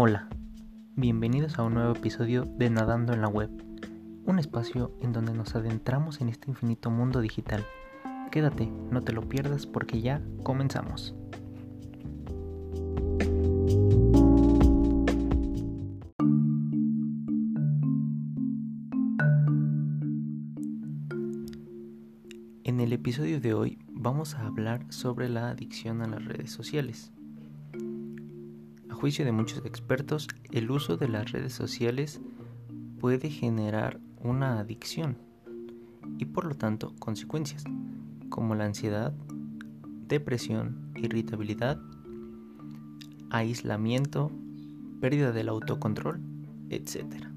Hola, bienvenidos a un nuevo episodio de Nadando en la Web, un espacio en donde nos adentramos en este infinito mundo digital. Quédate, no te lo pierdas porque ya comenzamos. En el episodio de hoy vamos a hablar sobre la adicción a las redes sociales. Juicio de muchos expertos, el uso de las redes sociales puede generar una adicción y por lo tanto consecuencias como la ansiedad, depresión, irritabilidad, aislamiento, pérdida del autocontrol, etc.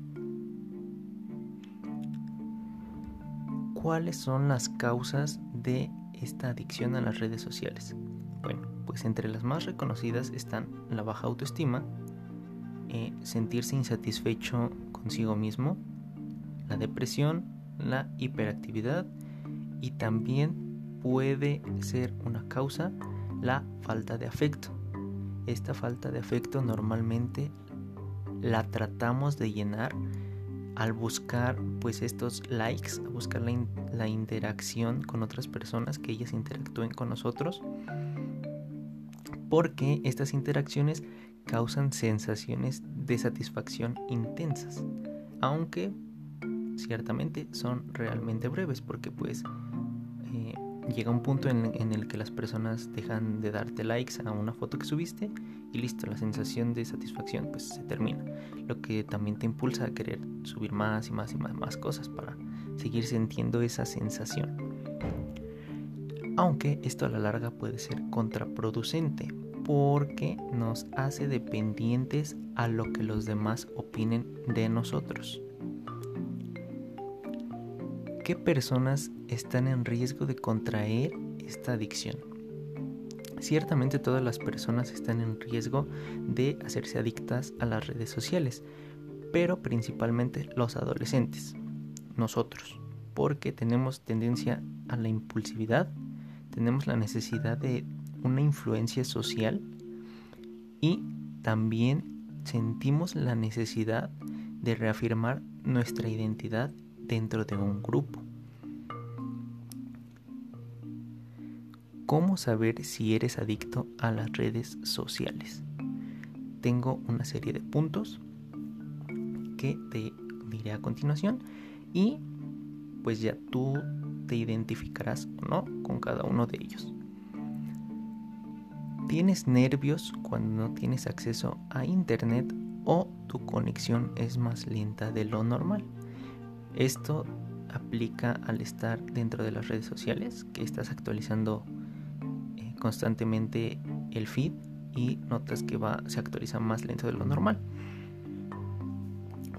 ¿Cuáles son las causas de esta adicción a las redes sociales? Bueno, pues entre las más reconocidas están la baja autoestima, eh, sentirse insatisfecho consigo mismo, la depresión, la hiperactividad y también puede ser una causa la falta de afecto. Esta falta de afecto normalmente la tratamos de llenar al buscar pues estos likes, a buscar la, la, interacción con otras personas, que ellas interactúen con nosotros, porque estas interacciones causan sensaciones de satisfacción intensas, aunque ciertamente son realmente breves, porque pues eh, llega un punto en, el que las personas dejan de darte likes a una foto que subiste y listo, la sensación de satisfacción pues se termina. Lo que también te impulsa a querer subir más y más y más, más cosas para seguir sintiendo esa sensación. Aunque esto a la larga puede ser contraproducente porque nos hace dependientes a lo que los demás opinen de nosotros. ¿Qué personas están en riesgo de contraer esta adicción? Ciertamente todas las personas están en riesgo de hacerse adictas a las redes sociales, pero principalmente los adolescentes, nosotros, porque tenemos tendencia a la impulsividad, tenemos la necesidad de una influencia social y también sentimos la necesidad de reafirmar nuestra identidad dentro de un grupo. ¿Cómo saber si eres adicto a las redes sociales? Tengo una serie de puntos que te diré a continuación y pues ya tú te identificarás o no con cada uno de ellos. ¿Tienes nervios cuando no tienes acceso a internet o tu conexión es más lenta de lo normal? Esto aplica al estar dentro de las redes sociales, que estás actualizando eh, constantemente el feed y notas que va, se actualiza más lento de lo normal.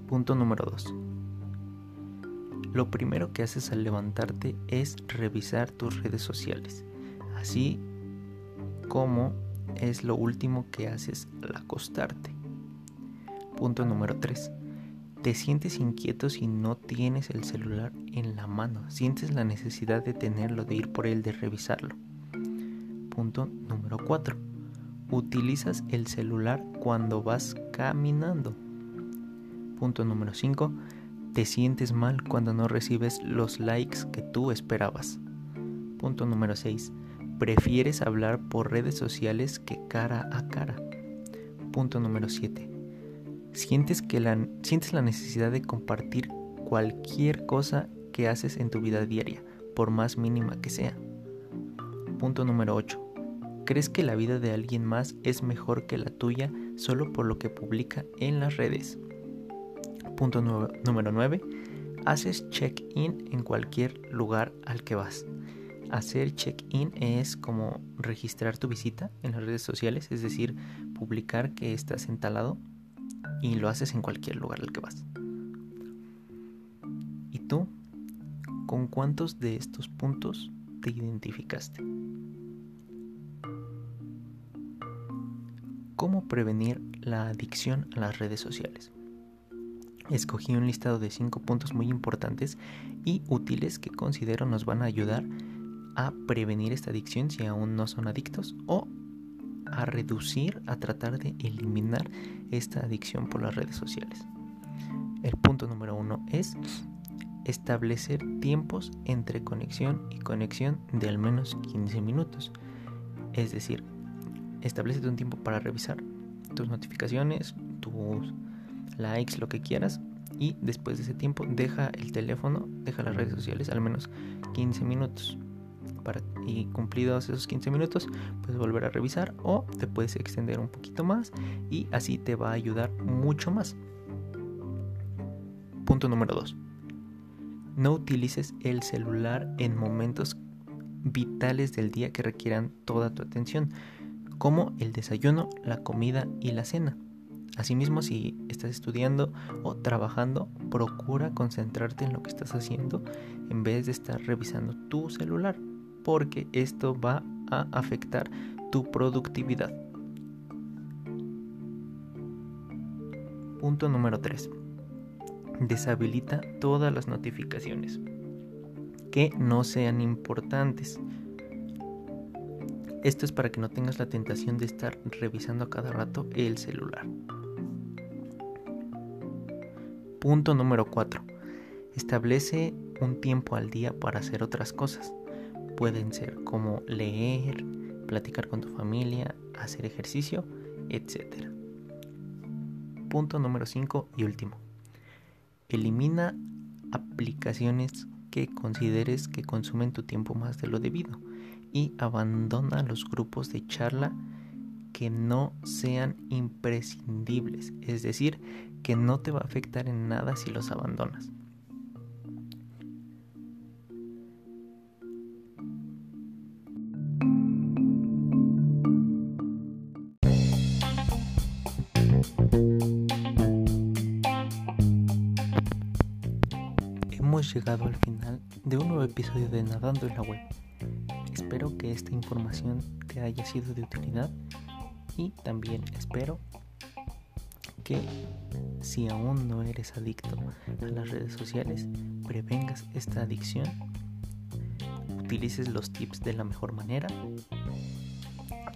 Punto número 2. Lo primero que haces al levantarte es revisar tus redes sociales, así como es lo último que haces al acostarte. Punto número 3 te sientes inquieto si no tienes el celular en la mano. Sientes la necesidad de tenerlo, de ir por él, de revisarlo. Punto número 4. Utilizas el celular cuando vas caminando. Punto número 5. Te sientes mal cuando no recibes los likes que tú esperabas. Punto número 6. Prefieres hablar por redes sociales que cara a cara. Punto número 7 sientes, que la, sientes la necesidad de compartir cualquier cosa que haces en tu vida diaria, por más mínima que sea. Punto número 8. ¿Crees que la vida de alguien más es mejor que la tuya solo por lo que publica en las redes? Punto número 9. Haces check-in en cualquier lugar al que vas. Hacer check-in es como registrar tu visita en las redes sociales, es decir, publicar que estás entalado y lo haces en cualquier lugar al que vas. ¿Y tú? ¿Con cuántos de estos puntos te identificaste? ¿Cómo prevenir la adicción a las redes sociales? Escogí un listado de 5 puntos muy importantes y útiles que considero nos van a ayudar a prevenir esta adicción si aún no son adictos o a reducir, a tratar de eliminar esta adicción por las redes sociales. El punto número uno es establecer tiempos entre conexión y conexión de al menos 15 minutos. Es decir, establece un tiempo para revisar tus notificaciones, tus likes, lo que quieras. Y después de ese tiempo deja el teléfono, deja las redes sociales al menos 15 minutos. Para, y cumplidos esos 15 minutos, puedes volver a revisar o te puedes extender un poquito más y así te va a ayudar mucho más. Punto número 2. No utilices el celular en momentos vitales del día que requieran toda tu atención, como el desayuno, la comida y la cena. Asimismo, si estás estudiando o trabajando, procura concentrarte en lo que estás haciendo en vez de estar revisando tu celular, porque esto va a afectar tu productividad. Punto número 3 deshabilita todas las notificaciones que no sean importantes. Esto es para que no tengas la tentación de estar revisando a cada rato el celular. Punto número 4. Establece un tiempo al día para hacer otras cosas. Pueden ser como leer, platicar con tu familia, hacer ejercicio, etc. Punto número 5 y último. Elimina aplicaciones que consideres que consumen tu tiempo más de lo debido y abandona los grupos de charla que no sean imprescindibles, es decir, que no te va a afectar en nada si los abandonas. llegado al final de un nuevo episodio de Nadando en la Web. Espero que esta información te haya sido de utilidad y también espero que si aún no eres adicto a las redes sociales, prevengas esta adicción, utilices los tips de la mejor manera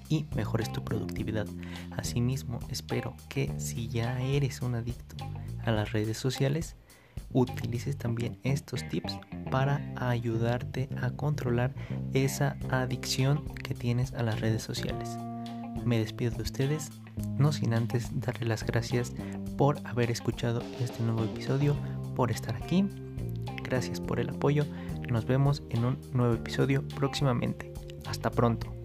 y mejores tu productividad. Asimismo, espero que si ya eres un adicto a las redes sociales, utilices también estos tips para ayudarte a controlar esa adicción que tienes a las redes sociales. Me despido de ustedes, no sin antes darle las gracias por haber escuchado este nuevo episodio, por estar aquí. Gracias por el apoyo. Nos vemos en un nuevo episodio próximamente. Hasta pronto.